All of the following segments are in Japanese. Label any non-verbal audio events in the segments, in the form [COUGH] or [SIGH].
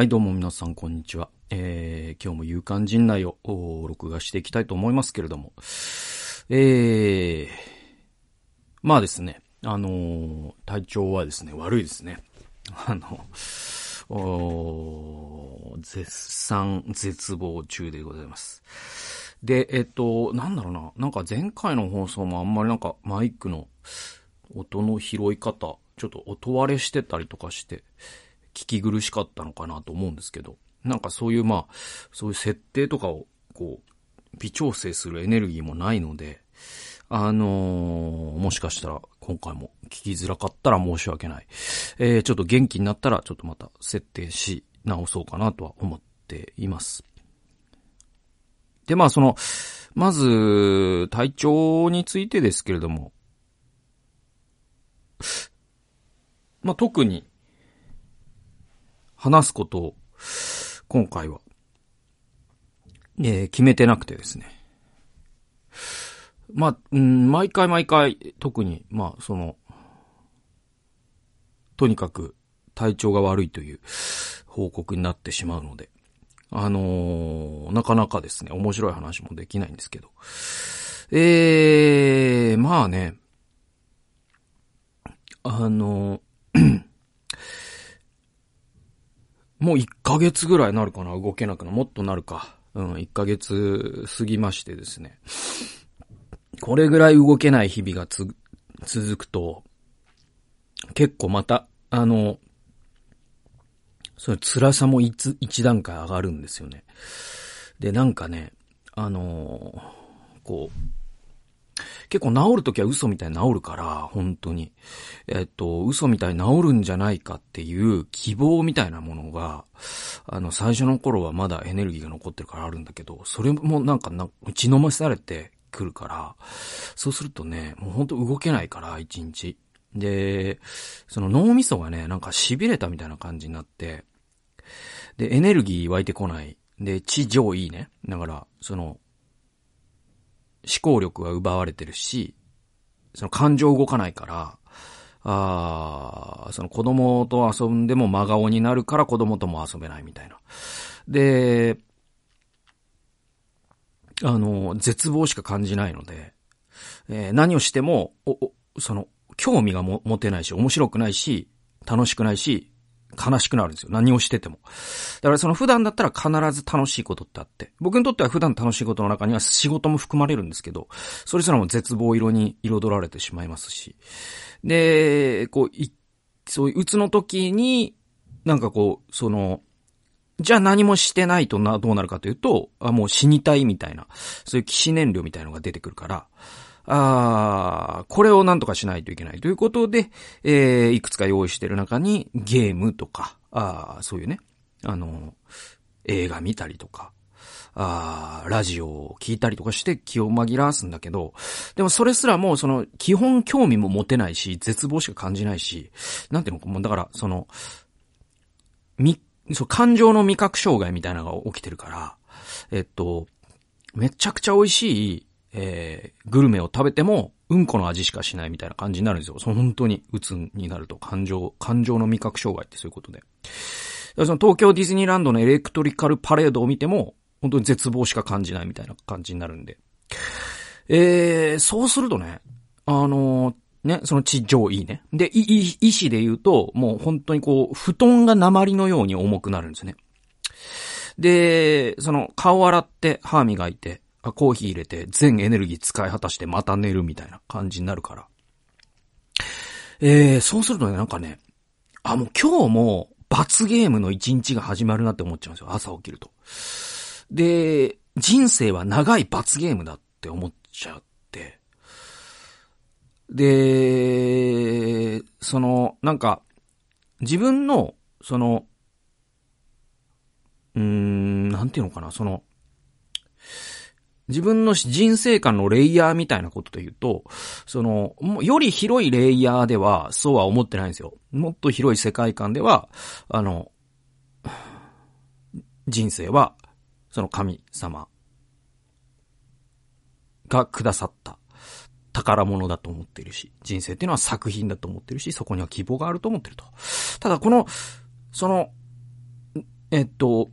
はい、どうも皆さん、こんにちは。えー、今日も勇敢陣内を録画していきたいと思いますけれども。えー、まあですね、あのー、体調はですね、悪いですね。[LAUGHS] あの、お絶賛、絶望中でございます。で、えっと、なんだろうな、なんか前回の放送もあんまりなんかマイクの音の拾い方、ちょっと音割れしてたりとかして、聞き苦しかったのかなと思うんですけど、なんかそういうまあ、そういう設定とかを、こう、微調整するエネルギーもないので、あのー、もしかしたら今回も聞きづらかったら申し訳ない。えー、ちょっと元気になったらちょっとまた設定し直そうかなとは思っています。で、まあその、まず、体調についてですけれども、まあ特に話すことを、今回は、えー、決めてなくてですね。まあ、ん、毎回毎回、特に、まあ、その、とにかく体調が悪いという報告になってしまうので、あのー、なかなかですね、面白い話もできないんですけど。えー、まあね、あのーもう1ヶ月ぐらいなるかな？動けなくな。もっとなるか。うん、1ヶ月過ぎましてですね。これぐらい動けない日々がつ、続くと、結構また、あの、その辛さも一、一段階上がるんですよね。で、なんかね、あのこう、結構治るときは嘘みたいに治るから、本当に。えっと、嘘みたいに治るんじゃないかっていう希望みたいなものが、あの、最初の頃はまだエネルギーが残ってるからあるんだけど、それもなんかな、打ち飲まされてくるから、そうするとね、もう本当動けないから、一日。で、その脳みそがね、なんか痺れたみたいな感じになって、で、エネルギー湧いてこない。で、地上いいね。だから、その、思考力が奪われてるし、その感情動かないから、ああその子供と遊んでも真顔になるから子供とも遊べないみたいな。で、あの、絶望しか感じないので、えー、何をしても、お、お、その、興味がも持てないし、面白くないし、楽しくないし、悲しくなるんですよ。何をしてても。だからその普段だったら必ず楽しいことってあって、僕にとっては普段楽しいことの中には仕事も含まれるんですけど、それすらも絶望色に彩られてしまいますし。で、こう、い、そういう、うつの時に、なんかこう、その、じゃあ何もしてないとな、どうなるかというと、あ、もう死にたいみたいな、そういう騎士燃料みたいなのが出てくるから、ああこれをなんとかしないといけないということで、えー、いくつか用意してる中にゲームとか、ああそういうね、あの、映画見たりとか、ああラジオを聞いたりとかして気を紛らわすんだけど、でもそれすらもうその基本興味も持てないし、絶望しか感じないし、なんていうの、もうだからその、み、そう、感情の味覚障害みたいなのが起きてるから、えっと、めちゃくちゃ美味しいえー、グルメを食べても、うんこの味しかしないみたいな感じになるんですよ。その本当に、鬱になると、感情、感情の味覚障害ってそういうことで。その東京ディズニーランドのエレクトリカルパレードを見ても、本当に絶望しか感じないみたいな感じになるんで。えー、そうするとね、あのー、ね、その地上いいね。で、い、意志で言うと、もう本当にこう、布団が鉛のように重くなるんですね。で、その、顔洗って、歯磨いて、あ、コーヒー入れて全エネルギー使い果たしてまた寝るみたいな感じになるから。えー、そうするとね、なんかね、あ、もう今日も罰ゲームの一日が始まるなって思っちゃうんですよ。朝起きると。で、人生は長い罰ゲームだって思っちゃって。で、その、なんか、自分の、その、うーん、なんていうのかな、その、自分の人生観のレイヤーみたいなことと言うと、その、より広いレイヤーでは、そうは思ってないんですよ。もっと広い世界観では、あの、人生は、その神様がくださった宝物だと思っているし、人生っていうのは作品だと思ってるし、そこには希望があると思ってると。ただこの、その、えっと、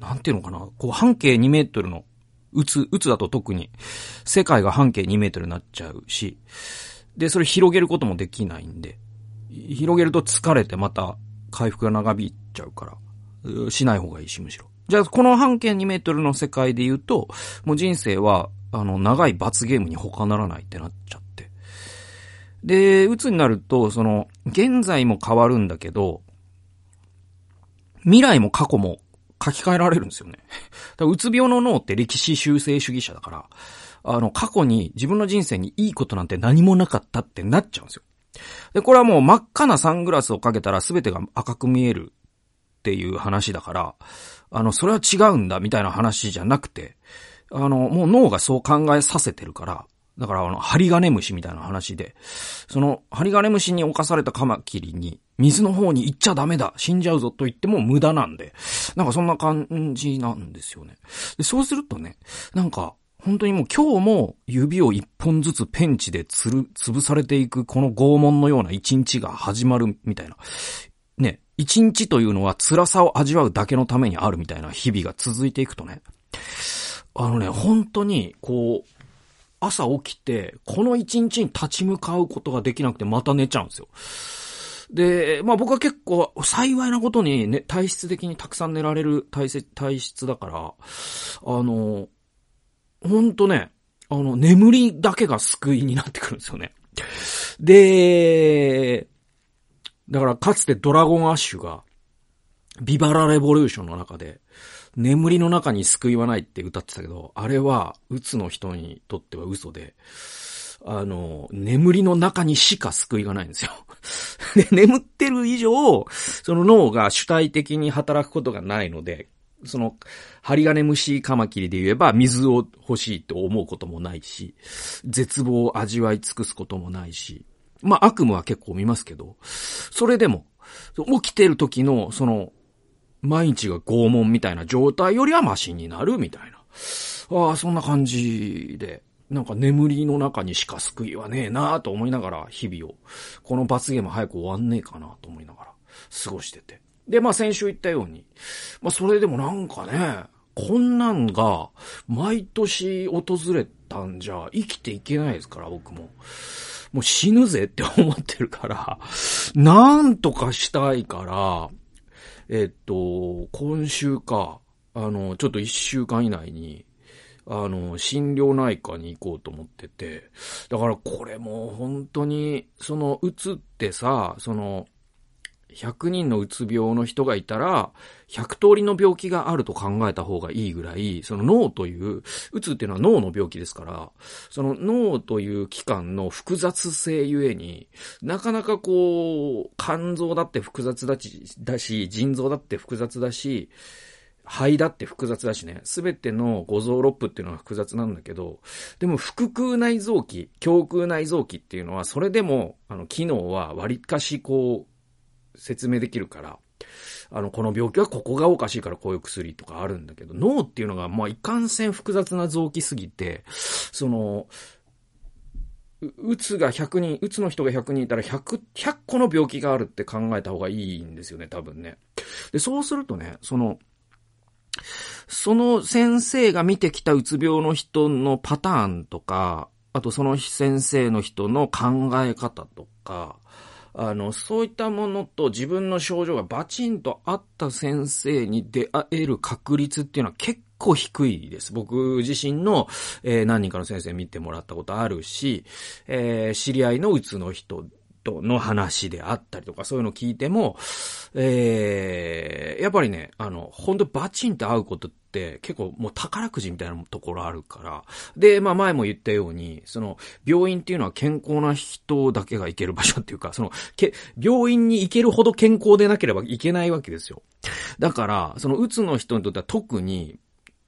なんていうのかな、こう半径2メートルの、うつ、うつだと特に、世界が半径2メートルになっちゃうし、で、それ広げることもできないんで、広げると疲れてまた回復が長引いちゃうから、しない方がいいし、むしろ。じゃあ、この半径2メートルの世界で言うと、もう人生は、あの、長い罰ゲームに他ならないってなっちゃって。で、鬱になると、その、現在も変わるんだけど、未来も過去も書き換えられるんですよね。[LAUGHS] だうつ病の脳って歴史修正主義者だから、あの、過去に自分の人生にいいことなんて何もなかったってなっちゃうんですよ。で、これはもう真っ赤なサングラスをかけたら全てが赤く見えるっていう話だから、あの、それは違うんだみたいな話じゃなくて、あの、もう脳がそう考えさせてるから、だからあの、針金虫みたいな話で、その、針金虫に侵されたカマキリに、水の方に行っちゃダメだ死んじゃうぞと言っても無駄なんで、なんかそんな感じなんですよね。で、そうするとね、なんか、本当にもう今日も指を一本ずつペンチでつる、潰されていくこの拷問のような一日が始まるみたいな。ね、一日というのは辛さを味わうだけのためにあるみたいな日々が続いていくとね。あのね、本当に、こう、朝起きて、この一日に立ち向かうことができなくてまた寝ちゃうんですよ。で、まあ僕は結構幸いなことにね、体質的にたくさん寝られる体体質だから、あの、ほんとね、あの、眠りだけが救いになってくるんですよね。で、だからかつてドラゴンアッシュが、ビバラレボリューションの中で、眠りの中に救いはないって歌ってたけど、あれは、うつの人にとっては嘘で、あの、眠りの中にしか救いがないんですよ。[LAUGHS] で、眠ってる以上、その脳が主体的に働くことがないので、その、針金虫カマキリで言えば水を欲しいと思うこともないし、絶望を味わい尽くすこともないし、まあ悪夢は結構見ますけど、それでも、起きてる時の、その、毎日が拷問みたいな状態よりはマシになるみたいな。ああ、そんな感じで、なんか眠りの中にしか救いはねえなと思いながら、日々を、この罰ゲーム早く終わんねえかなと思いながら、過ごしてて。で、まあ先週言ったように、まあそれでもなんかね、こんなんが、毎年訪れたんじゃ、生きていけないですから、僕も。もう死ぬぜって思ってるから、なんとかしたいから、えっと、今週か、あの、ちょっと一週間以内に、あの、心療内科に行こうと思ってて、だからこれも本当に、その、うつってさ、その、100人のうつ病の人がいたら、100通りの病気があると考えた方がいいぐらい、その脳という、うつっていうのは脳の病気ですから、その脳という器官の複雑性ゆえに、なかなかこう、肝臓だって複雑だし、だし、腎臓だって複雑だし、肺だって複雑だしね、すべての五臓六腑っていうのは複雑なんだけど、でも腹腔内臓器、胸腔内臓器っていうのは、それでも、あの、機能は割かしこう、説明できるから、あの、この病気はここがおかしいからこういう薬とかあるんだけど、脳っていうのが、まあ、いかんせん複雑な臓器すぎて、その、うつが100人、うつの人が100人いたら100、100個の病気があるって考えた方がいいんですよね、多分ね。で、そうするとね、その、その先生が見てきたうつ病の人のパターンとか、あとその先生の人の考え方とか、あの、そういったものと自分の症状がバチンと合った先生に出会える確率っていうのは結構低いです。僕自身の、えー、何人かの先生見てもらったことあるし、えー、知り合いのうつの人との話であったりとか、そういうのを聞いても、えー、やっぱりね、あの、本当バチンって合うことって結構もう宝くじみたいなところあるから。で、まあ前も言ったように、その、病院っていうのは健康な人だけが行ける場所っていうか、その、け、病院に行けるほど健康でなければいけないわけですよ。だから、その、うつの人にとっては特に、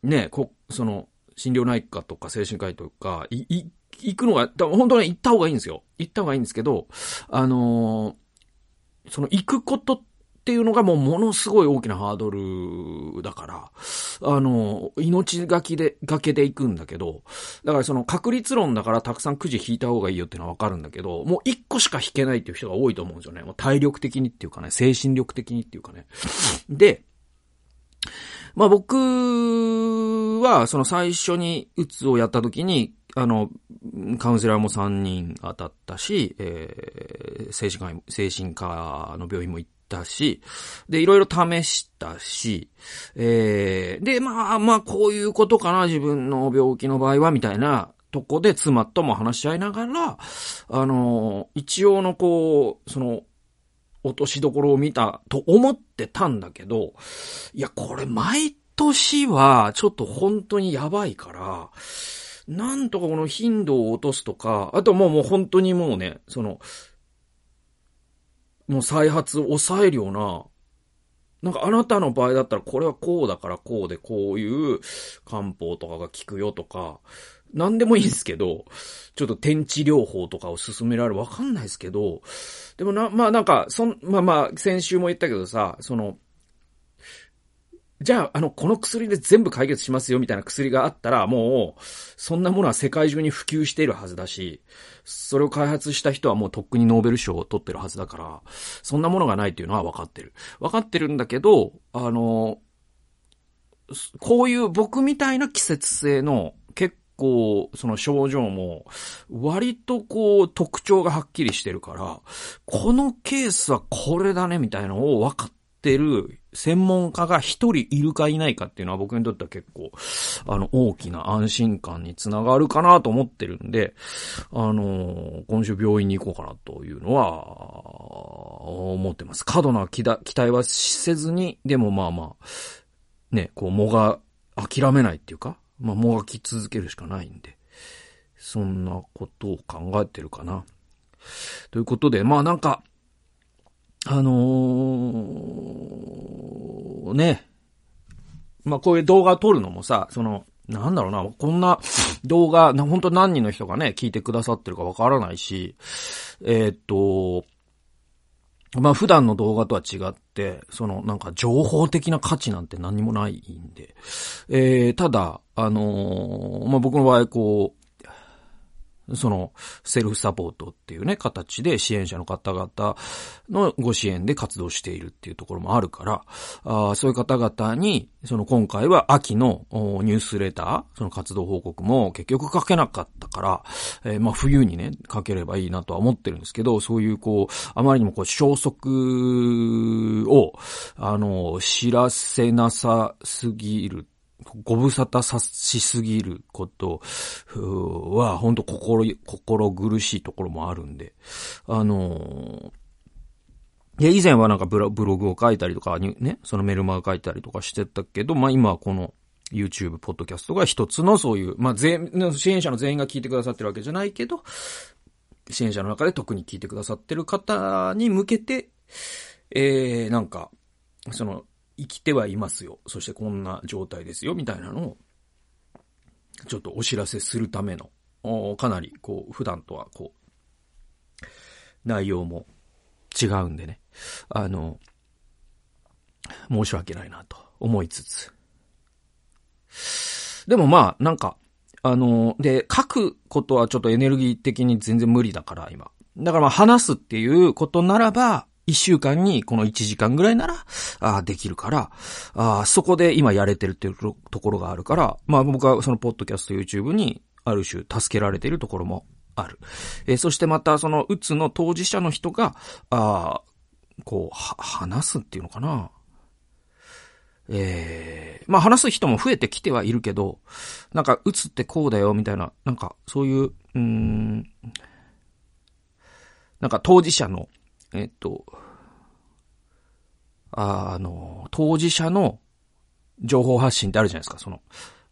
ね、こ、その、心療内科とか精神科医とか、い、い、行くのが、本当に行った方がいいんですよ。行った方がいいんですけど、あのー、その行くことっていうのがもうものすごい大きなハードルだから、あの、命がきで、がけで行くんだけど、だからその確率論だからたくさんくじ引いた方がいいよっていうのはわかるんだけど、もう一個しか引けないっていう人が多いと思うんですよね。もう体力的にっていうかね、精神力的にっていうかね。で、まあ僕は、その最初にうつをやった時に、あの、カウンセラーも3人当たったし、えー、精神科、精神科の病院も行ったし、で、いろいろ試したし、えー、で、まあまあ、こういうことかな、自分の病気の場合は、みたいなとこで妻とも話し合いながら、あの、一応のこう、その、落としどころを見たと思ってたんだけど、いや、これ毎年はちょっと本当にやばいから、なんとかこの頻度を落とすとか、あともうもう本当にもうね、その、もう再発を抑えるような、なんかあなたの場合だったらこれはこうだからこうでこういう漢方とかが効くよとか、なんでもいいんですけど、ちょっと天地療法とかを進められるわかんないですけど、でもな、まあなんか、そん、まあまあ、先週も言ったけどさ、その、じゃあ、あの、この薬で全部解決しますよみたいな薬があったら、もう、そんなものは世界中に普及しているはずだし、それを開発した人はもうとっくにノーベル賞を取ってるはずだから、そんなものがないっていうのは分かってる。分かってるんだけど、あの、こういう僕みたいな季節性の結構、その症状も、割とこう、特徴がはっきりしてるから、このケースはこれだね、みたいなのを分かっててる専門家が一人いるかいないかっていうのは僕にとっては結構、あの、大きな安心感につながるかなと思ってるんで、あの、今週病院に行こうかなというのは、思ってます。過度な期待はせずに、でもまあまあ、ね、こう、もが諦めないっていうか、まあ、もがき続けるしかないんで、そんなことを考えてるかな。ということで、まあなんか、あのー、ね。まあこういう動画を撮るのもさ、その、なんだろうな、こんな動画、本当何人の人がね、聞いてくださってるかわからないし、えー、っと、まあ普段の動画とは違って、そのなんか情報的な価値なんて何もないんで、えー、ただ、あのー、まあ僕の場合こう、その、セルフサポートっていうね、形で支援者の方々のご支援で活動しているっていうところもあるから、あそういう方々に、その今回は秋のニュースレター、その活動報告も結局書けなかったから、えー、まあ冬にね、書ければいいなとは思ってるんですけど、そういうこう、あまりにもこう消息を、あの、知らせなさすぎるご無沙汰さしすぎることは、本当心、心苦しいところもあるんで、あのいや、以前はなんかブログを書いたりとかにね、そのメルマガ書いたりとかしてたけど、まあ今はこの YouTube、ポッドキャストが一つのそういう、まあ全、支援者の全員が聞いてくださってるわけじゃないけど、支援者の中で特に聞いてくださってる方に向けて、えー、なんか、その、生きてはいますよ。そしてこんな状態ですよ、みたいなのを、ちょっとお知らせするための、かなり、こう、普段とは、こう、内容も違うんでね。あの、申し訳ないなと思いつつ。でもまあ、なんか、あの、で、書くことはちょっとエネルギー的に全然無理だから、今。だからまあ話すっていうことならば、一週間にこの1時間ぐらいなら、あできるから、あそこで今やれてるっていうところがあるから、まあ僕はそのポッドキャスト YouTube にある種助けられているところもある。えー、そしてまたそのうつの当事者の人が、あこう、話すっていうのかな。ええー、まあ話す人も増えてきてはいるけど、なんか、うつってこうだよ、みたいな、なんか、そういう、うん、なんか当事者のえっと、あの、当事者の情報発信ってあるじゃないですか、その、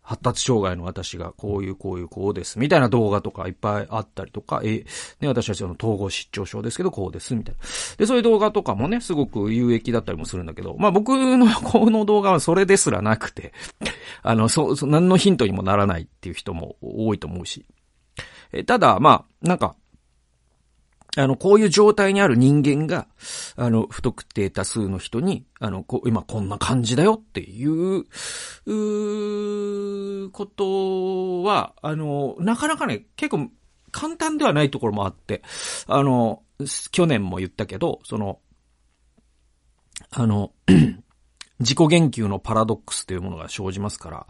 発達障害の私がこういうこういうこうです。みたいな動画とかいっぱいあったりとか、え、ね、私たちの統合失調症ですけど、こうです。みたいな。で、そういう動画とかもね、すごく有益だったりもするんだけど、まあ僕の [LAUGHS] この動画はそれですらなくて、あの、そう、何のヒントにもならないっていう人も多いと思うし。え、ただ、まあ、なんか、あの、こういう状態にある人間が、あの、不特定多数の人に、あの、こ、今こんな感じだよっていう、うことは、あの、なかなかね、結構簡単ではないところもあって、あの、去年も言ったけど、その、あの、[CLEARS THROAT] 自己言及のパラドックスというものが生じますから、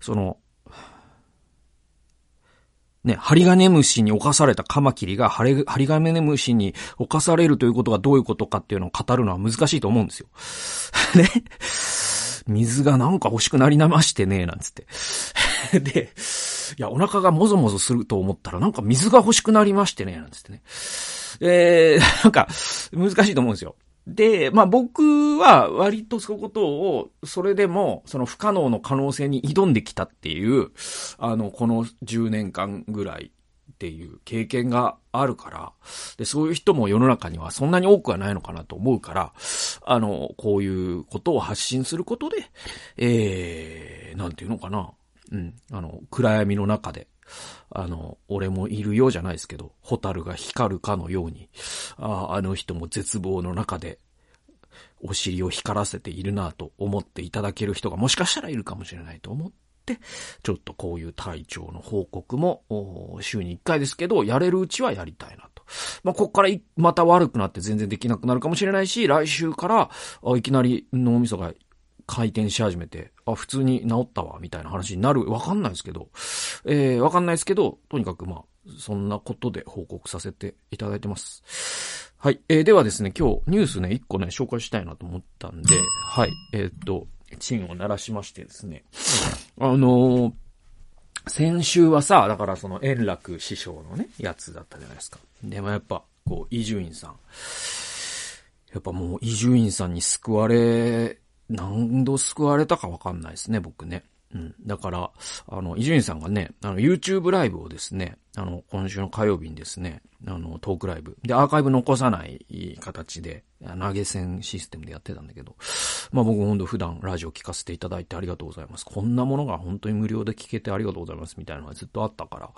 その、ね、ハリガネムシに侵されたカマキリがハリハリガネムシに侵されるということがどういうことかっていうのを語るのは難しいと思うんですよ。[LAUGHS] ね。水がなんか欲しくなりなましてね、なんつって。[LAUGHS] で、いや、お腹がもぞもぞすると思ったらなんか水が欲しくなりましてね、なんつってね。えー、なんか、難しいと思うんですよ。で、まあ僕は割とそういうことを、それでも、その不可能の可能性に挑んできたっていう、あの、この10年間ぐらいっていう経験があるから、で、そういう人も世の中にはそんなに多くはないのかなと思うから、あの、こういうことを発信することで、えー、なんていうのかな。うん、あの、暗闇の中で、あの、俺もいるようじゃないですけど、ホタルが光るかのように、ああの人も絶望の中で、お尻を光らせているなと思っていただける人がもしかしたらいるかもしれないと思って、ちょっとこういう体調の報告も、週に1回ですけど、やれるうちはやりたいなと。まあ、こっからまた悪くなって全然できなくなるかもしれないし、来週から、いきなり脳みそが回転し始めて、あ、普通に治ったわ、みたいな話になる。わかんないですけど、えー、わかんないですけど、とにかくまあ、そんなことで報告させていただいてます。はい。えー、ではですね、今日ニュースね、一個ね、紹介したいなと思ったんで、はい。えー、っと、チンを鳴らしましてですね、あのー、先週はさ、だからその円楽師匠のね、やつだったじゃないですか。でもやっぱ、こう、伊集院さん。やっぱもう伊集院さんに救われ何度救われたかわかんないですね、僕ね。うん。だから、あの、伊集院さんがね、あの、YouTube ライブをですね、あの、今週の火曜日にですね、あの、トークライブ。で、アーカイブ残さない形で、投げ銭システムでやってたんだけど、まあ僕ほんと普段ラジオ聞かせていただいてありがとうございます。こんなものが本当に無料で聞けてありがとうございますみたいなのがずっとあったから、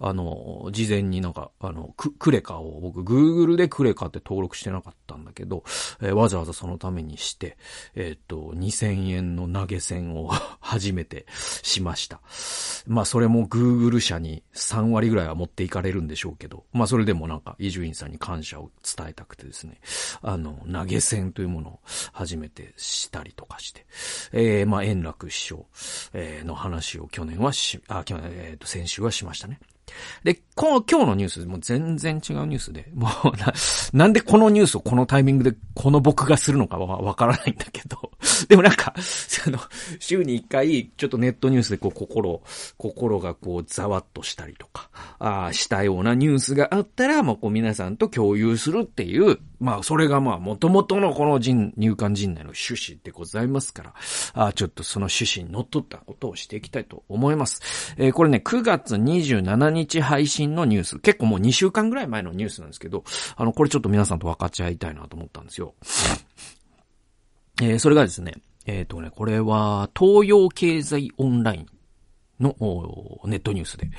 あの、事前になんか、あの、ククレカを僕 Google でクレカって登録してなかったんだけど、えー、わざわざそのためにして、えー、っと、2000円の投げ銭を [LAUGHS] 初めてしました。まあそれも Google 社に3割ぐらいは持っていかれるんでしょうけど、まあそれでもなんか伊集院さんに感謝を伝えたくてですね、あの、投げ銭というものを初めてしたりとかして、えー、まあ、円楽師匠、えー、の話を去年はし、あ、去年、えっ、ー、と、先週はしましたね。で、この今日のニュース、もう全然違うニュースで、もうな、なんでこのニュースをこのタイミングでこの僕がするのかはわからないんだけど、[LAUGHS] でもなんか、その、週に一回、ちょっとネットニュースでこう心、心がこうざわっとしたりとか、ああしたようなニュースがあったら、もうこう皆さんと共有するっていう、まあそれがまあ元々のこの人、入管人内の趣旨でございますから、あちょっとその趣旨に則っったことをしていきたいと思います。えー、これね、9月27日日配信のニュース、結構もう2週間ぐらい前のニュースなんですけど、あの、これちょっと皆さんと分かち合いたいなと思ったんですよ。えー、それがですね、えっ、ー、とね、これは、東洋経済オンラインのネットニュースで、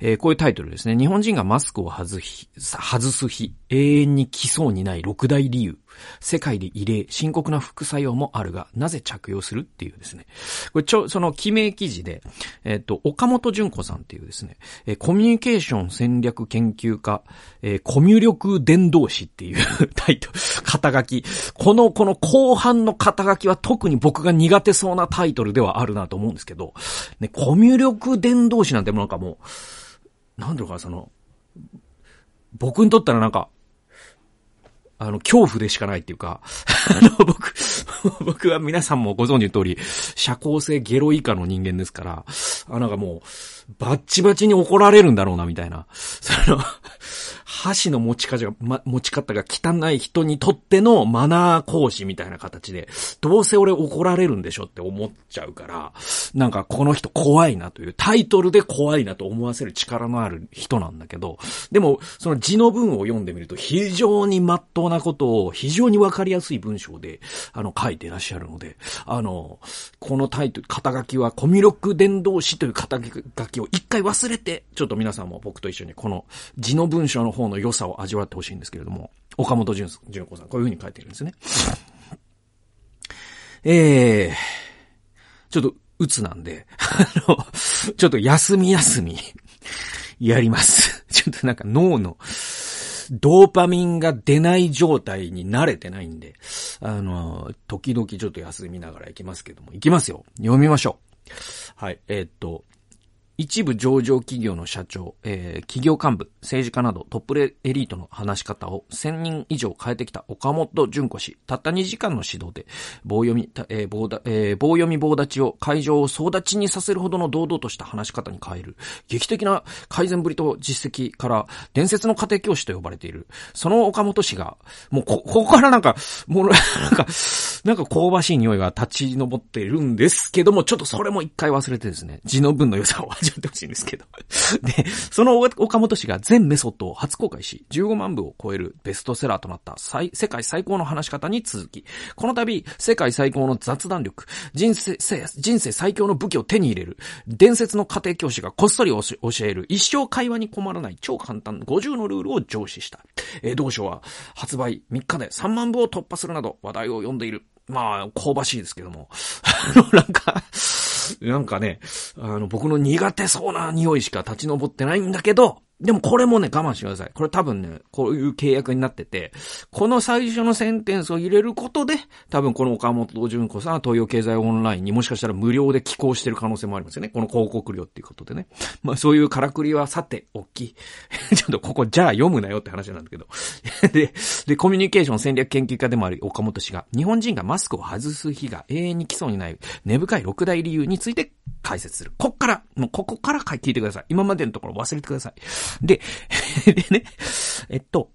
えー、こういうタイトルですね。日本人がマスクを外す日、永遠に来そうにない六大理由。世界で異例、深刻な副作用もあるが、なぜ着用するっていうですね。これちょ、その記名記事で、えっ、と、岡本淳子さんっていうですね、えー、コミュニケーション戦略研究家、えー、コミュ力伝道師っていう [LAUGHS] タイトル、肩書き。この、この後半の肩書きは特に僕が苦手そうなタイトルではあるなと思うんですけど、ね、コミュ力伝道師なんてもなんかもう、なんだろうか、その、僕にとったらなんか、あの、恐怖でしかないっていうか、あの、僕、[LAUGHS] 僕は皆さんもご存知の通り、社交性ゲロ以下の人間ですから、あ、なんかもう、バッチバチに怒られるんだろうな、みたいな。その、箸の持ち方が、ま、持ち方が汚い人にとってのマナー講師みたいな形で、どうせ俺怒られるんでしょって思っちゃうから、なんかこの人怖いなという、タイトルで怖いなと思わせる力のある人なんだけど、でも、その字の文を読んでみると非常に真っ当なことを非常にわかりやすい文章で、あの、書いてらっしゃるので、あの、このタイトル、肩書きはコミュ力伝道師という肩書きを一回忘れて、ちょっと皆さんも僕と一緒にこの字の文章の方の良さを味わってほしいんですけれども、岡本純純子さん、こういう風に書いてるんですね。えー、ちょっと、鬱なんで、あの、ちょっと休み休み、やります。ちょっとなんか脳の、ドーパミンが出ない状態に慣れてないんで、あの、時々ちょっと休みながら行きますけども、行きますよ。読みましょう。はい、えー、っと、一部上場企業の社長、えー、企業幹部、政治家などトップエリートの話し方を1000人以上変えてきた岡本純子氏、たった2時間の指導で、棒読み、えー棒だえー、棒読み棒立ちを会場を総立ちにさせるほどの堂々とした話し方に変える、劇的な改善ぶりと実績から伝説の家庭教師と呼ばれている、その岡本氏が、もうこ、ここからなんか、もう、なんか、なんか香ばしい匂いが立ち上っているんですけども、ちょっとそれも一回忘れてですね、字の文の良さを味わってほしいんですけど。[LAUGHS] で、その岡本氏が全メソッドを初公開し、15万部を超えるベストセラーとなった世界最高の話し方に続き、この度、世界最高の雑談力、人生、人生最強の武器を手に入れる、伝説の家庭教師がこっそり教える、一生会話に困らない超簡単50のルールを上司した。えー、同書は発売3日で3万部を突破するなど話題を呼んでいる。まあ、香ばしいですけども。[LAUGHS] あの、なんか、なんかね、あの、僕の苦手そうな匂いしか立ち上ってないんだけど、でもこれもね、我慢してください。これ多分ね、こういう契約になってて、この最初のセンテンスを入れることで、多分この岡本純子さんは東洋経済オンラインにもしかしたら無料で寄稿してる可能性もありますよね。この広告料っていうことでね。まあそういうからくりはさて、大き。[LAUGHS] ちょっとここじゃあ読むなよって話なんだけど。[LAUGHS] で、で、コミュニケーション戦略研究家でもある岡本氏が、日本人がマスクを外す日が永遠に来そうにない根深い六大理由について解説する。こっから、もうここから聞いてください。今までのところ忘れてください。で、[LAUGHS] でね、えっと、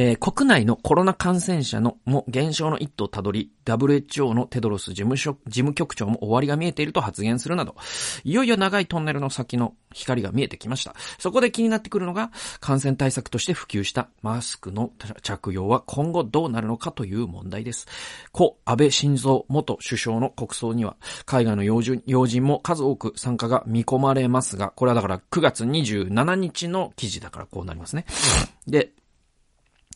えー、国内のコロナ感染者のも減少の一途をたどり、WHO のテドロス事務所、事務局長も終わりが見えていると発言するなど、いよいよ長いトンネルの先の光が見えてきました。そこで気になってくるのが、感染対策として普及したマスクの着用は今後どうなるのかという問題です。故安倍晋三元首相の国葬には、海外の要人要人も数多く参加が見込まれますが、これはだから9月27日の記事だからこうなりますね。で、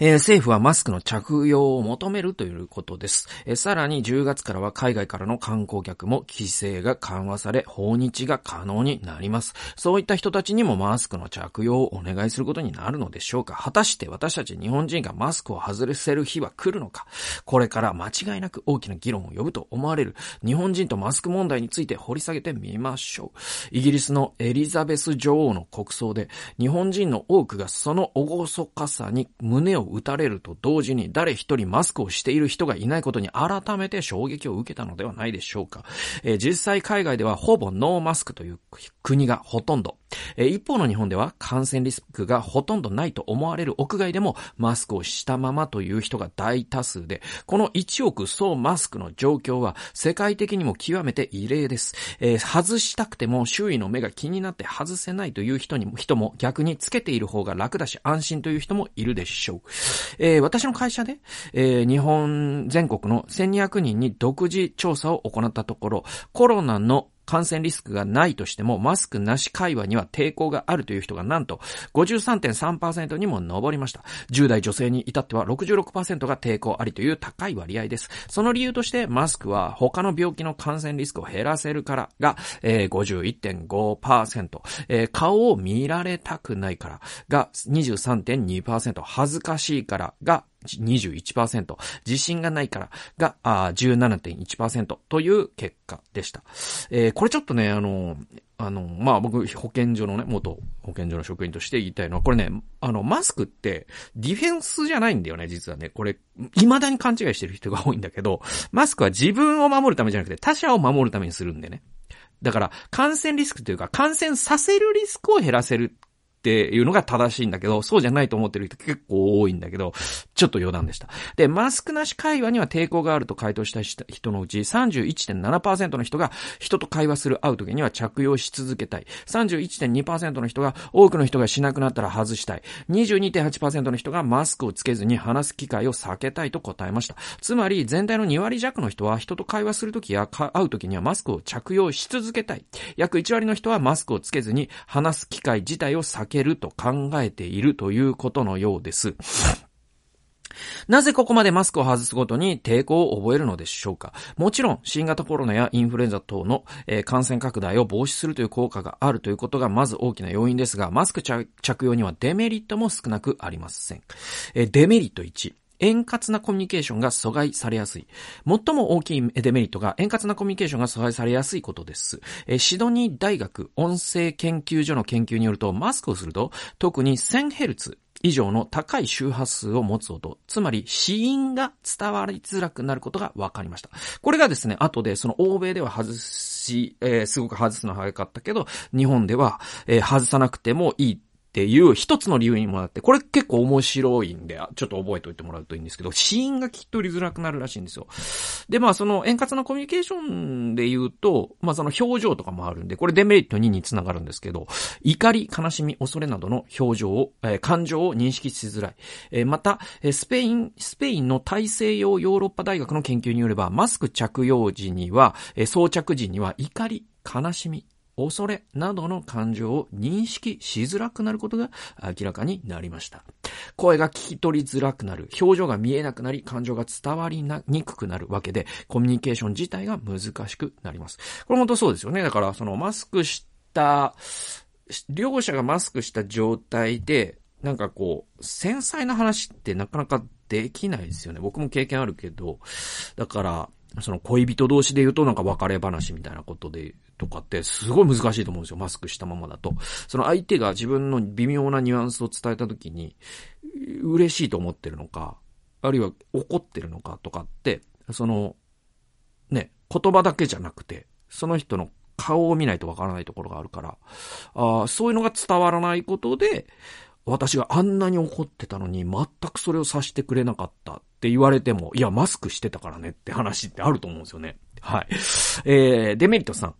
えー、政府はマスクの着用を求めるということです。えー、さらに10月からは海外からの観光客も規制が緩和され、訪日が可能になります。そういった人たちにもマスクの着用をお願いすることになるのでしょうか果たして私たち日本人がマスクを外せる日は来るのかこれから間違いなく大きな議論を呼ぶと思われる日本人とマスク問題について掘り下げてみましょう。イギリスのエリザベス女王の国葬で日本人の多くがその厳かさに胸を撃たれると同時に誰一人マスクをしている人がいないことに改めて衝撃を受けたのではないでしょうか。えー、実際海外ではほぼノーマスクという国がほとんど。え、一方の日本では感染リスクがほとんどないと思われる屋外でもマスクをしたままという人が大多数で、この1億総マスクの状況は世界的にも極めて異例です。えー、外したくても周囲の目が気になって外せないという人にも、人も逆につけている方が楽だし安心という人もいるでしょう。えー、私の会社で、えー、日本全国の1200人に独自調査を行ったところ、コロナの感染リスクがないとしても、マスクなし会話には抵抗があるという人がなんと53.3%にも上りました。10代女性に至っては66%が抵抗ありという高い割合です。その理由として、マスクは他の病気の感染リスクを減らせるからが、えー、51.5%、えー、顔を見られたくないからが23.2%、恥ずかしいからが21%、自信がないからが17.1%という結果でした。えー、これちょっとね、あの、あの、まあ、僕、保健所のね、元保健所の職員として言いたいのは、これね、あの、マスクって、ディフェンスじゃないんだよね、実はね。これ、未だに勘違いしてる人が多いんだけど、マスクは自分を守るためじゃなくて、他者を守るためにするんでね。だから、感染リスクというか、感染させるリスクを減らせるっていうのが正しいんだけど、そうじゃないと思ってる人結構多いんだけど、ちょっと余談でした。で、マスクなし会話には抵抗があると回答した人のうち31.7%の人が人と会話する会う時には着用し続けたい。31.2%の人が多くの人がしなくなったら外したい。22.8%の人がマスクをつけずに話す機会を避けたいと答えました。つまり全体の2割弱の人は人と会話するときや会うときにはマスクを着用し続けたい。約1割の人はマスクをつけずに話す機会自体を避けけると考えているということのようです。[LAUGHS] なぜここまでマスクを外すごとに抵抗を覚えるのでしょうか？もちろん、新型コロナやインフルエンザ等の、え、感染拡大を防止するという効果があるということがまず大きな要因ですが、マスク着用にはデメリットも少なくありません。え、デメリット1。円滑なコミュニケーションが阻害されやすい。最も大きいデメリットが円滑なコミュニケーションが阻害されやすいことです。シドニー大学音声研究所の研究によると、マスクをすると、特に 1000Hz、以上の高い周波数を持つ音、つまり死因が伝わりづらくなることが分かりました。これがですね、後でその欧米では外し、えー、すごく外すのは早かったけど、日本では、えー、外さなくてもいいっていう一つの理由にもなって、これ結構面白いんで、ちょっと覚えておいてもらうといいんですけど、死因が聞き取りづらくなるらしいんですよ。で、まあその円滑なコミュニケーションで言うと、まあその表情とかもあるんで、これデメリット2につながるんですけど、怒り、悲しみ、恐れなどの表情を、えー、感情を認識しづらい。えー、また、スペイン、スペインの大西洋ヨーロッパ大学の研究によれば、マスク着用時には、えー、装着時には怒り、悲しみ、恐れなどの感情を認識しづらくなることが明らかになりました。声が聞き取りづらくなる、表情が見えなくなり、感情が伝わりにくくなるわけで、コミュニケーション自体が難しくなります。これ本当そうですよね。だから、そのマスクした、両者がマスクした状態で、なんかこう、繊細な話ってなかなかできないですよね。僕も経験あるけど、だから、その恋人同士で言うとなんか別れ話みたいなことで、とかってすごい難しいと思うんですよ。マスクしたままだと。その相手が自分の微妙なニュアンスを伝えた時に、嬉しいと思ってるのか、あるいは怒ってるのかとかって、その、ね、言葉だけじゃなくて、その人の顔を見ないとわからないところがあるから、あそういうのが伝わらないことで、私があんなに怒ってたのに全くそれを察してくれなかったって言われても、いや、マスクしてたからねって話ってあると思うんですよね。はい。えー、デメリットさん。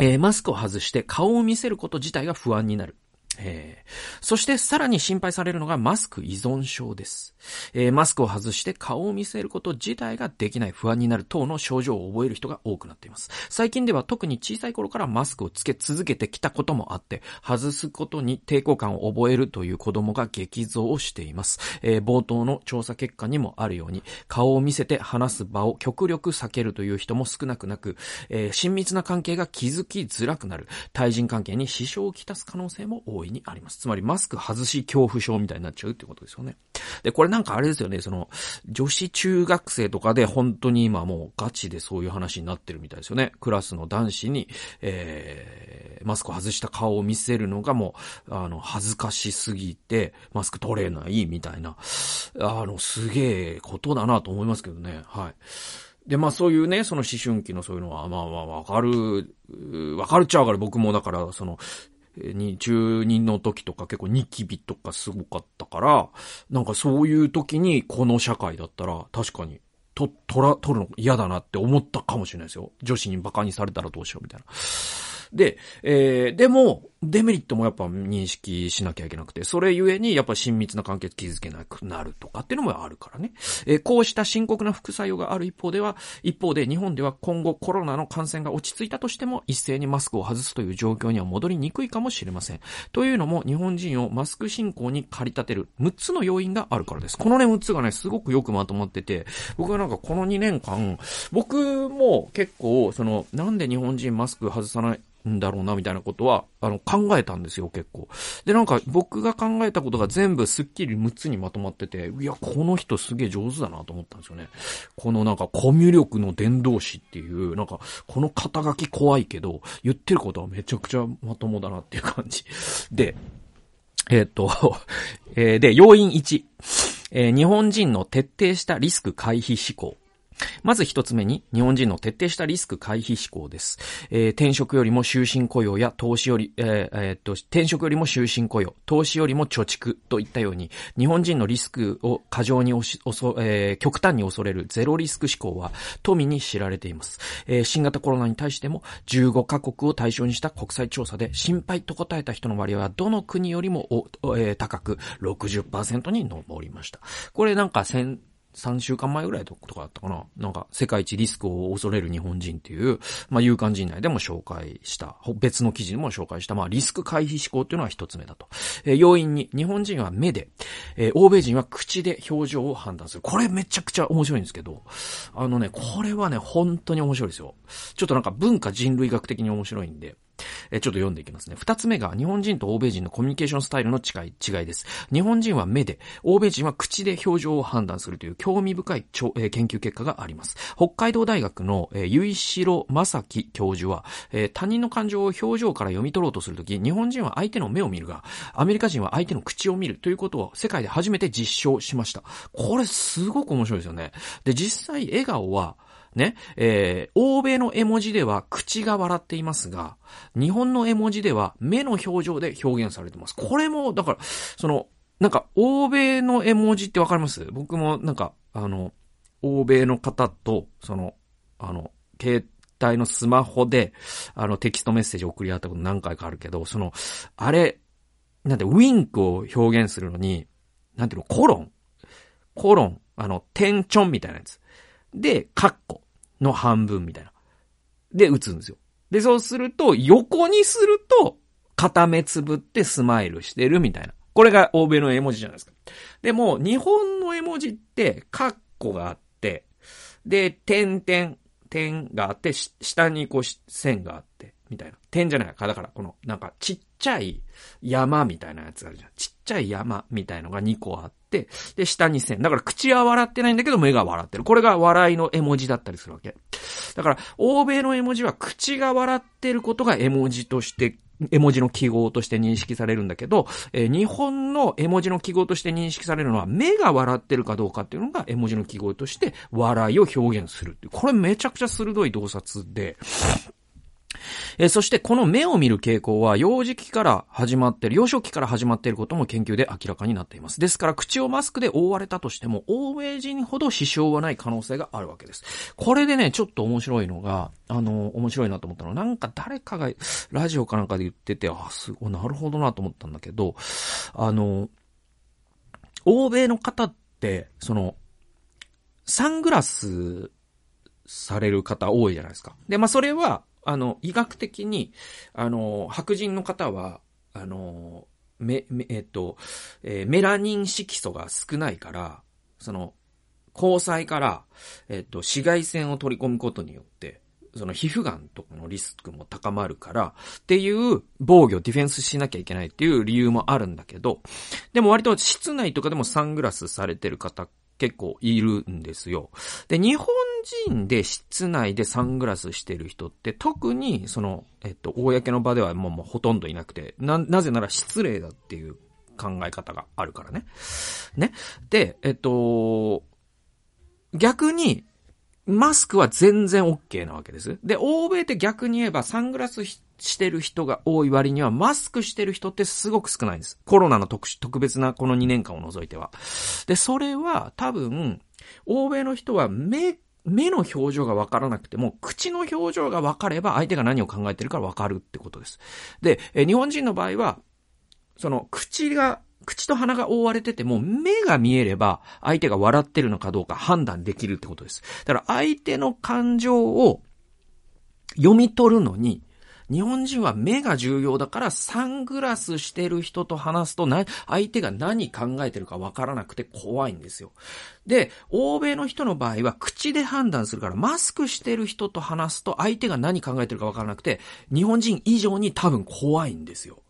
えー、マスクを外して顔を見せること自体が不安になる。えー、そしてさらに心配されるのがマスク依存症です。えー、マスクを外して顔を見せること自体ができない不安になる等の症状を覚える人が多くなっています。最近では特に小さい頃からマスクをつけ続けてきたこともあって、外すことに抵抗感を覚えるという子供が激増しています。えー、冒頭の調査結果にもあるように、顔を見せて話す場を極力避けるという人も少なくなく、えー、親密な関係が築きづらくなる、対人関係に支障をきたす可能性も多いにあります。つまりマスク外し恐怖症みたいになっちゃうってことですよね。で、これなんかあれですよね、その、女子中学生とかで本当に今もうガチでそういう話になってるみたいですよね。クラスの男子に、えー、マスク外した顔を見せるのがもう、あの、恥ずかしすぎて、マスク取れないみたいな、あの、すげえことだなと思いますけどね。はい。で、まあそういうね、その思春期のそういうのは、まあまあわかる、わかるっちゃわかる。僕もだから、その、に、中二の時とか結構ニキビとかすごかったから、なんかそういう時にこの社会だったら確かに、と、とら、取るの嫌だなって思ったかもしれないですよ。女子に馬鹿にされたらどうしようみたいな。で、えー、でも、デメリットもやっぱ認識しなきゃいけなくて、それゆえにやっぱ親密な関係築けなくなるとかっていうのもあるからね。えー、こうした深刻な副作用がある一方では、一方で日本では今後コロナの感染が落ち着いたとしても一斉にマスクを外すという状況には戻りにくいかもしれません。というのも日本人をマスク信仰に駆り立てる6つの要因があるからです。このね、6つがね、すごくよくまとまってて、僕はなんかこの2年間、僕も結構、その、なんで日本人マスク外さない、んだろうな、みたいなことは、あの、考えたんですよ、結構。で、なんか、僕が考えたことが全部スッキリ6つにまとまってて、いや、この人すげえ上手だなと思ったんですよね。このなんか、コミュ力の伝道師っていう、なんか、この肩書き怖いけど、言ってることはめちゃくちゃまともだなっていう感じ。で、えー、っと、[LAUGHS] えー、で、要因1。えー、日本人の徹底したリスク回避思考。まず一つ目に、日本人の徹底したリスク回避思考です。えー、転職よりも終身雇用や投資より、えー、えー、っと、転職よりも終身雇用、投資よりも貯蓄といったように、日本人のリスクを過剰におし、おそ、えー、極端に恐れるゼロリスク思考は、富に知られています。えー、新型コロナに対しても、15カ国を対象にした国際調査で、心配と答えた人の割合は、どの国よりもお、えー、高く、60%に上りました。これなんか、先、3週間前ぐらいとかだったかな。なんか、世界一リスクを恐れる日本人っていう、まあ、勇敢人内でも紹介した、別の記事でも紹介した、まあ、リスク回避思考っていうのは一つ目だと。えー、要因に、日本人は目で、えー、欧米人は口で表情を判断する。これめちゃくちゃ面白いんですけど、あのね、これはね、本当に面白いですよ。ちょっとなんか文化人類学的に面白いんで、えちょっと読んでいきますね。二つ目が日本人と欧米人のコミュニケーションスタイルの違い、違いです。日本人は目で、欧米人は口で表情を判断するという興味深い、え研究結果があります。北海道大学の、えー、ゆいしろまさき教授は、え、他人の感情を表情から読み取ろうとするとき、日本人は相手の目を見るが、アメリカ人は相手の口を見るということを世界で初めて実証しました。これすごく面白いですよね。で、実際笑顔は、ね、えー、欧米の絵文字では口が笑っていますが、日本の絵文字では目の表情で表現されてます。これも、だから、その、なんか、欧米の絵文字ってわかります？僕もなんか、あの、欧米の方と、その、あの、携帯のスマホで、あの、テキストメッセージ送り合ったこと何回かあるけど、その、あれ、なんて、ウィンクを表現するのに、なんていうの、コロンコロン、あの、点チョンみたいなやつ。で、カッコの半分みたいな。で、打つんですよ。で、そうすると、横にすると、片目つぶってスマイルしてるみたいな。これが欧米の絵文字じゃないですか。でも、日本の絵文字って、カッコがあって、で、点々、点があって、下にこう線があって、みたいな。点じゃないか。だから、この、なんか、ちっちゃい山みたいなやつがあるじゃん。ちっちゃい山みたいのが2個あって、で、下に線。だから口は笑ってないんだけど目が笑ってる。これが笑いの絵文字だったりするわけ。だから、欧米の絵文字は口が笑ってることが絵文字として絵文字の記号として認識されるんだけど、えー、日本の絵文字の記号として認識されるのは、目が笑ってるかどうかっていうのが絵文字の記号として笑いを表現するっていう。これめちゃくちゃ鋭い洞察で、えー、そしてこの目を見る傾向は幼児期から始まってる、幼少期から始まっていることも研究で明らかになっています。ですから口をマスクで覆われたとしても、欧米人ほど支障はない可能性があるわけです。これでね、ちょっと面白いのが、あの、面白いなと思ったのは、なんか誰かがラジオかなんかで言ってて、あ、すごい、なるほどなと思ったんだけど、あの、欧米の方って、その、サングラスされる方多いじゃないですか。で、まあそれは、あの、医学的に、あの、白人の方は、あの、め、め、えっと、えー、メラニン色素が少ないから、その、交際から、えっと、紫外線を取り込むことによって、その皮膚癌とかのリスクも高まるから、っていう防御、ディフェンスしなきゃいけないっていう理由もあるんだけど、でも割と室内とかでもサングラスされてる方結構いるんですよ。で、日本人で室内でサングラスしてる人って特にその、えっと、公の場ではもうもうほとんどいなくて、な、なぜなら失礼だっていう考え方があるからね。ね。で、えっと、逆に、マスクは全然 OK なわけです。で、欧米って逆に言えばサングラスしてる人が多い割には、マスクしてる人ってすごく少ないんです。コロナの特殊、特別なこの2年間を除いては。で、それは多分、欧米の人は目、目の表情がわからなくても、口の表情がわかれば相手が何を考えてるかわかるってことです。で、日本人の場合は、その口が口と鼻が覆われてても、目が見えれば、相手が笑ってるのかどうか判断できるってことです。だから相手の感情を読み取るのに、日本人は目が重要だからサングラスしてる人と話すとな、相手が何考えてるかわからなくて怖いんですよ。で、欧米の人の場合は口で判断するからマスクしてる人と話すと相手が何考えてるかわからなくて、日本人以上に多分怖いんですよ。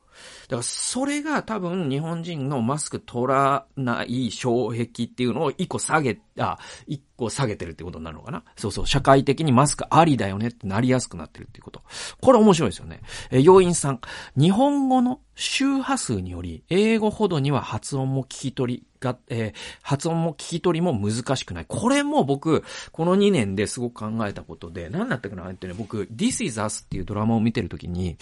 だからそれが多分日本人のマスク取らない障壁っていうのを一個下げ、あ、一個下げてるってことになるのかな？そうそう、社会的にマスクありだよねってなりやすくなってるっていうこと。これ面白いですよね。え要因3。日本語の周波数により、英語ほどには発音も聞き取りが、えー、発音も聞き取りも難しくない。これも僕、この2年ですごく考えたことで、何だったかなってね、僕、This is Us っていうドラマを見てるときに、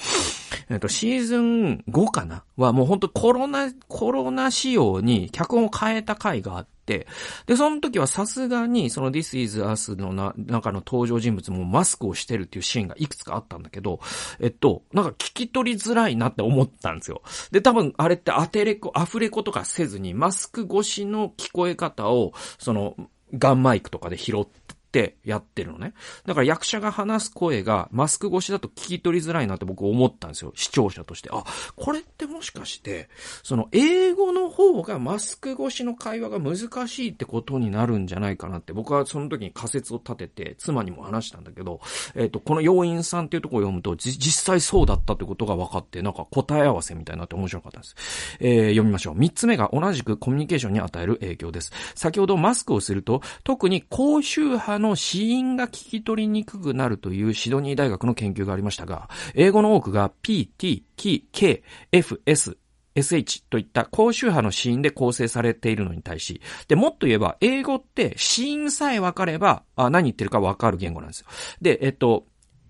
えっと、シーズン5かな？はもう本当コロナ、コロナ仕様に脚本を変えた回があって、で、その時はさすがに、その This is Us のな、中の登場人物もマスクをしてるっていうシーンがいくつかあったんだけど、えっと、なんか聞き取りづらいなって思ったんですよ。で、多分あれってアテレコ、アフレコとかせずに、マスク越しの聞こえ方を、その、ガンマイクとかで拾って、ってやってるのね。だから役者が話す声がマスク越しだと聞き取りづらいなって僕思ったんですよ。視聴者として。あ、これってもしかして、その英語の方がマスク越しの会話が難しいってことになるんじゃないかなって僕はその時に仮説を立てて妻にも話したんだけど、えっ、ー、と、この要因さんっていうところを読むと実際そうだったってことが分かって、なんか答え合わせみたいになって面白かったです。えー、読みましょう。三つ目が同じくコミュニケーションに与える影響です。先ほどマスクをすると、特に高周波の死因が聞き取りにくくなるというシドニー大学の研究がありましたが、英語の多くが P, T, K, K, F, S, SH といった高周波の死因で構成されているのに対し、で、もっと言えば、英語って死因さえ分かれば、あ何言ってるか分かる言語なんですよ。で、えっと、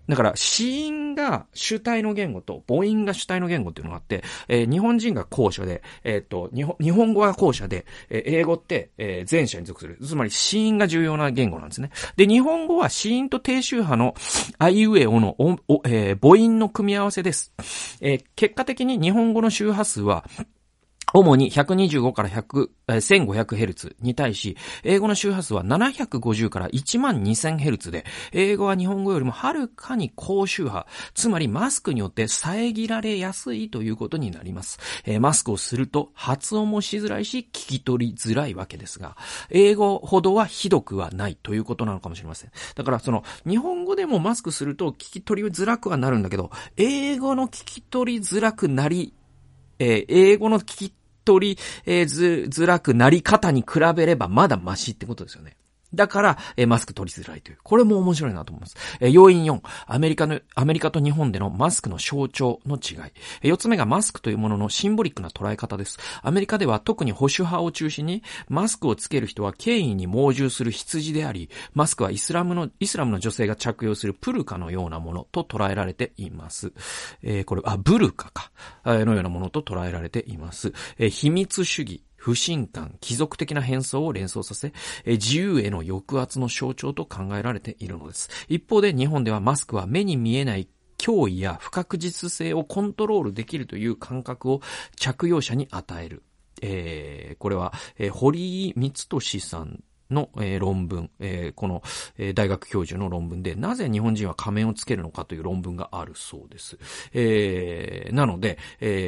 だから、死因が主体の言語と母音が主体の言語っていうのがあって、えー、日本人が後者で、えっ、と、日本、日本語が後者で、えー、英語って、え、前者に属する。つまり、死因が重要な言語なんですね。で、日本語は死因と低周波のあいうえおのお、え、母音の組み合わせです。え、結果的に日本語の周波数は、主に125から100、1500Hz に対し、英語の周波数は750から12000 h z で、英語は日本語よりもはるかに高周波、つまりマスクによって遮られやすいということになります。マスクをすると発音もしづらいし、聞き取りづらいわけですが、英語ほどはひどくはないということなのかもしれません。だからその、日本語でもマスクすると聞き取りづらくはなるんだけど、英語の聞き取りづらくなり、えー、英語の聞き取り、えー、ず、づらくなり方に比べればまだマシってことですよね。だから、え、マスク取りづらいという。これも面白いなと思います。え、要因4、アメリカの、アメリカと日本でのマスクの象徴の違い。え、4つ目がマスクというもののシンボリックな捉え方です。アメリカでは特に保守派を中心に、マスクをつける人は権威に猛従する羊であり、マスクはイスラムの、イスラムの女性が着用するプルカのようなものと捉えられています。えー、これ、あ、ブルカか、のようなものと捉えられています。えー、秘密主義。不信感、貴族的な変装を連想させ、自由への抑圧の象徴と考えられているのです。一方で日本ではマスクは目に見えない脅威や不確実性をコントロールできるという感覚を着用者に与える。えー、これは、えー、堀井光俊さんの、論文、この、大学教授の論文で、なぜ日本人は仮面をつけるのかという論文があるそうです。なので、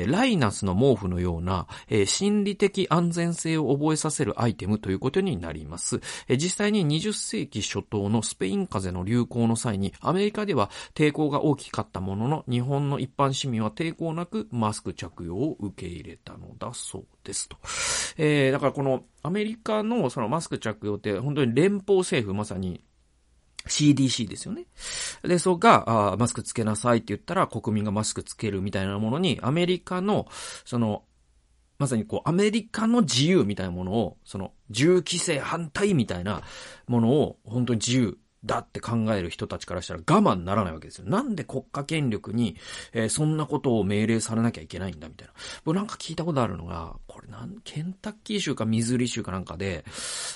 ライナスの毛布のような、心理的安全性を覚えさせるアイテムということになります。実際に20世紀初頭のスペイン風邪の流行の際に、アメリカでは抵抗が大きかったものの、日本の一般市民は抵抗なくマスク着用を受け入れたのだそうですと。えー、だからこのアメリカのそのマスク着用って本当に連邦政府まさに CDC ですよね。で、そこが、あマスクつけなさいって言ったら国民がマスクつけるみたいなものに、アメリカの、その、まさにこう、アメリカの自由みたいなものを、その、銃規制反対みたいなものを、本当に自由だって考える人たちからしたら我慢ならないわけですよ。なんで国家権力に、えー、そんなことを命令されなきゃいけないんだみたいな。僕なんか聞いたことあるのが、これなん、ケンタッキー州かミズーリ州かなんかで、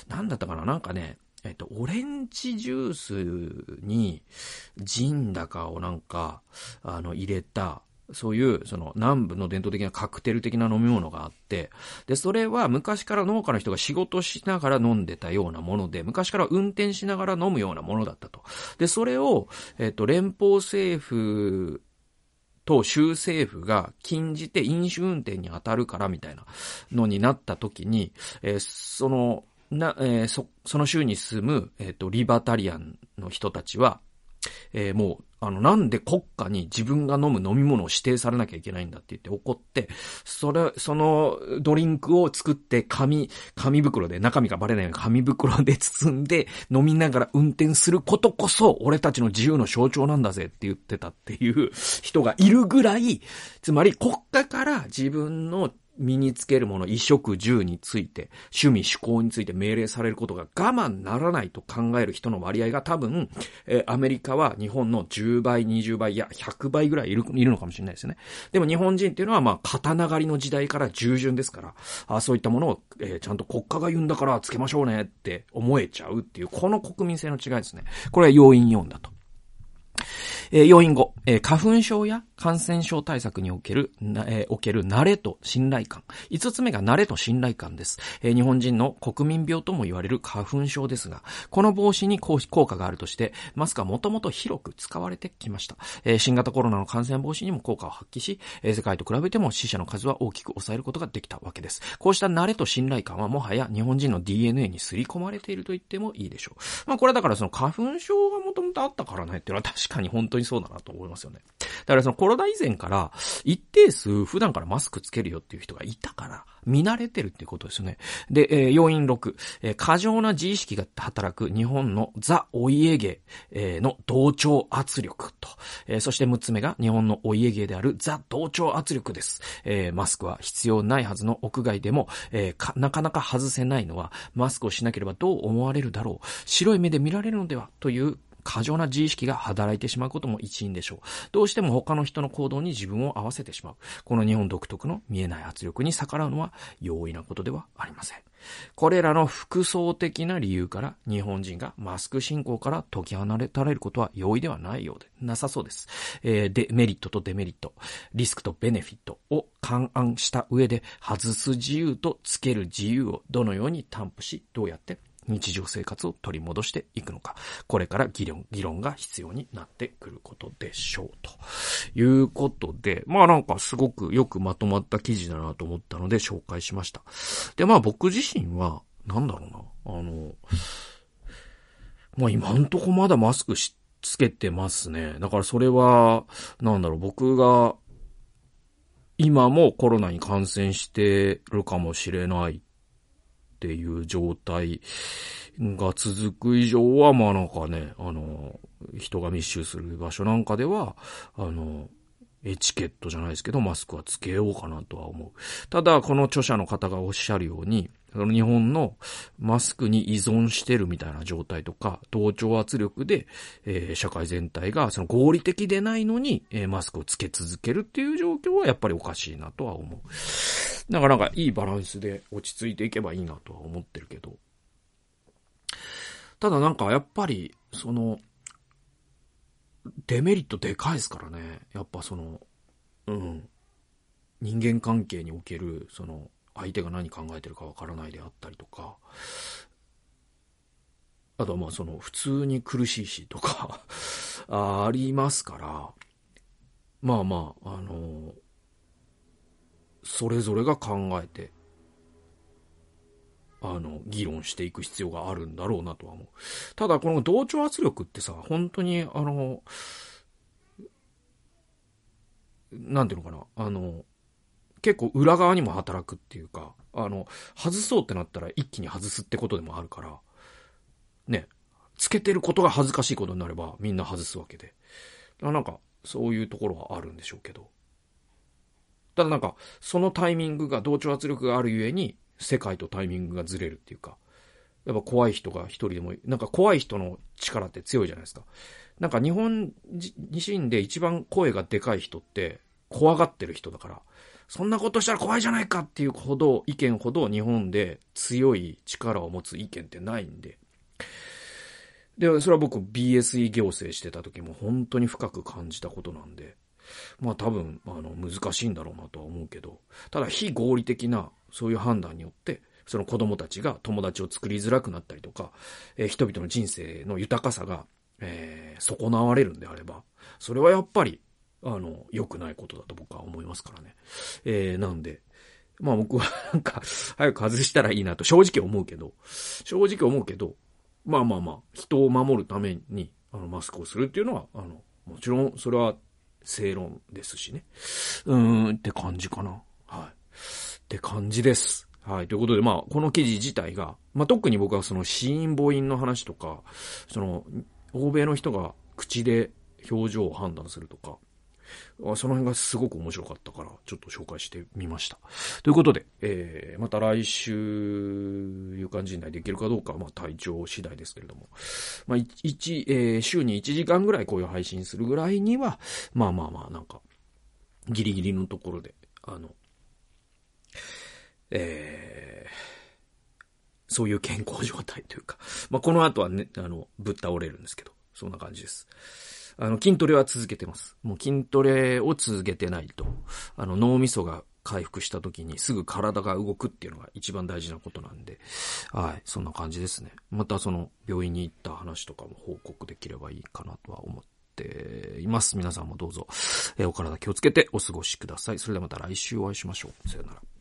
なんだったかな？なんかね、えっと、オレンジジュースに、ジンだかをなんか、あの、入れた、そういう、その、南部の伝統的なカクテル的な飲み物があって、で、それは昔から農家の人が仕事しながら飲んでたようなもので、昔から運転しながら飲むようなものだったと。で、それを、えっ、と、連邦政府と州政府が禁じて飲酒運転に当たるからみたいなのになった時に、えー、その、な、えー、そ、その州に住む、えっ、と、リバタリアンの人たちは、えー、もう、あの、なんで国家に自分が飲む飲み物を指定されなきゃいけないんだって言って怒って、それ、そのドリンクを作って紙、紙袋で、中身がバレないように紙袋で包んで飲みながら運転することこそ俺たちの自由の象徴なんだぜって言ってたっていう人がいるぐらい、つまり国家から自分の身につけるもの、衣食住について、趣味、趣向について命令されることが我慢ならないと考える人の割合が多分、えー、アメリカは日本の10倍、20倍、いや、100倍ぐらいいる、いるのかもしれないですね。でも日本人っていうのは、まあ、刀狩りの時代から従順ですから、あそういったものを、えー、ちゃんと国家が言うんだからつけましょうねって思えちゃうっていう、この国民性の違いですね。これは要因4だと。えー、要因5、えー、花粉症や感染症対策における、えー、おける慣れと信頼感。5つ目が慣れと信頼感です。えー、日本人の国民病とも言われる花粉症ですが、この防止に効果があるとして、マスクはもともと広く使われてきました。えー、新型コロナの感染防止にも効果を発揮し、えー、世界と比べても死者の数は大きく抑えることができたわけです。こうした慣れと信頼感はもはや日本人の DNA に刷り込まれていると言ってもいいでしょう。まあこれだからその花粉症がもともとあったからねっていうのは確かに本当にそうだなと思いますよね。だからそのコロナ以前から一定数普段からマスクつけるよっていう人がいたから、見慣れてるっていうことですよね。で、えー、要因6、えー、過剰な自意識が働く日本のザ・お家芸、えー、の同調圧力と、えー、そして6つ目が日本のお家芸であるザ・同調圧力です。えー、マスクは必要ないはずの屋外でも、えー、なかなか外せないのは、マスクをしなければどう思われるだろう、白い目で見られるのではという過剰な自意識が働いてしまうことも一因でしょう。どうしても他の人の行動に自分を合わせてしまう。この日本独特の見えない圧力に逆らうのは容易なことではありません。これらの複層的な理由から日本人がマスク信仰から解き放たれることは容易ではないようで、なさそうです。えー、で、メリットとデメリット、リスクとベネフィットを勘案した上で外す自由とつける自由をどのように担保し、どうやって日常生活を取り戻していくのか。これから議論、議論が必要になってくることでしょう。ということで、まあなんかすごくよくまとまった記事だなと思ったので紹介しました。で、まあ僕自身は、なんだろうな、あの、まあ今んとこまだマスクし、つけてますね。だからそれは、なんだろう、僕が、今もコロナに感染してるかもしれないっていう状態が続く以上は、まあなんかね、あの、人が密集する場所なんかでは、あの、エチケットじゃないですけど、マスクはつけようかなとは思う。ただ、この著者の方がおっしゃるように、その日本のマスクに依存してるみたいな状態とか、同調圧力で、えー、社会全体がその合理的でないのに、えー、マスクをつけ続けるっていう状況はやっぱりおかしいなとは思う。だからなんかいいバランスで落ち着いていけばいいなとは思ってるけど。ただなんかやっぱり、その、デメリットでかいですからね。やっぱその、うん。人間関係における、その、相手が何考えてるかわからないであったりとか、あとはまあその、普通に苦しいしとかあ、[LAUGHS] ありますから、まあまあ、あのそれぞれが考えて、あの、議論していく必要があるんだろうなとは思う。ただ、この同調圧力ってさ、本当に、あの、なんていうのかな、あの、結構裏側にも働くっていうか、あの、外そうってなったら一気に外すってことでもあるから、ね、つけてることが恥ずかしいことになればみんな外すわけで。なんか、そういうところはあるんでしょうけど。ただなんか、そのタイミングが、同調圧力があるゆえに、世界とタイミングがずれるっていうか、やっぱ怖い人が一人でも、なんか怖い人の力って強いじゃないですか。なんか日本人で一番声がでかい人って、怖がってる人だから、そんなことしたら怖いじゃないかっていうほど、意見ほど日本で強い力を持つ意見ってないんで。で、それは僕 BSE 行政してた時も本当に深く感じたことなんで。まあ多分、あの、難しいんだろうなとは思うけど、ただ非合理的なそういう判断によって、その子供たちが友達を作りづらくなったりとか、えー、人々の人生の豊かさが、えー、損なわれるんであれば、それはやっぱり、あの、良くないことだと僕は思いますからね。えー、なんで、まあ僕は [LAUGHS] なんか、早く外したらいいなと正直思うけど、正直思うけど、まあまあまあ、人を守るために、あの、マスクをするっていうのは、あの、もちろん、それは正論ですしね。うーん、って感じかな。はい。って感じです。はい。ということで、まあ、この記事自体が、まあ、特に僕はその死因母音の話とか、その、欧米の人が口で表情を判断するとか、その辺がすごく面白かったから、ちょっと紹介してみました。ということで、えー、また来週、いう感じにできるかどうかは、まあ体調次第ですけれども、まあ、一、えー、週に1時間ぐらいこういう配信するぐらいには、まあまあまあ、なんか、ギリギリのところで、あの、えー、そういう健康状態というか、まあ、この後はね、あの、ぶっ倒れるんですけど、そんな感じです。あの、筋トレは続けてます。もう筋トレを続けてないと、あの、脳みそが回復した時にすぐ体が動くっていうのが一番大事なことなんで、はい、そんな感じですね。またその病院に行った話とかも報告できればいいかなとは思っています。皆さんもどうぞ、えお体気をつけてお過ごしください。それではまた来週お会いしましょう。さよなら。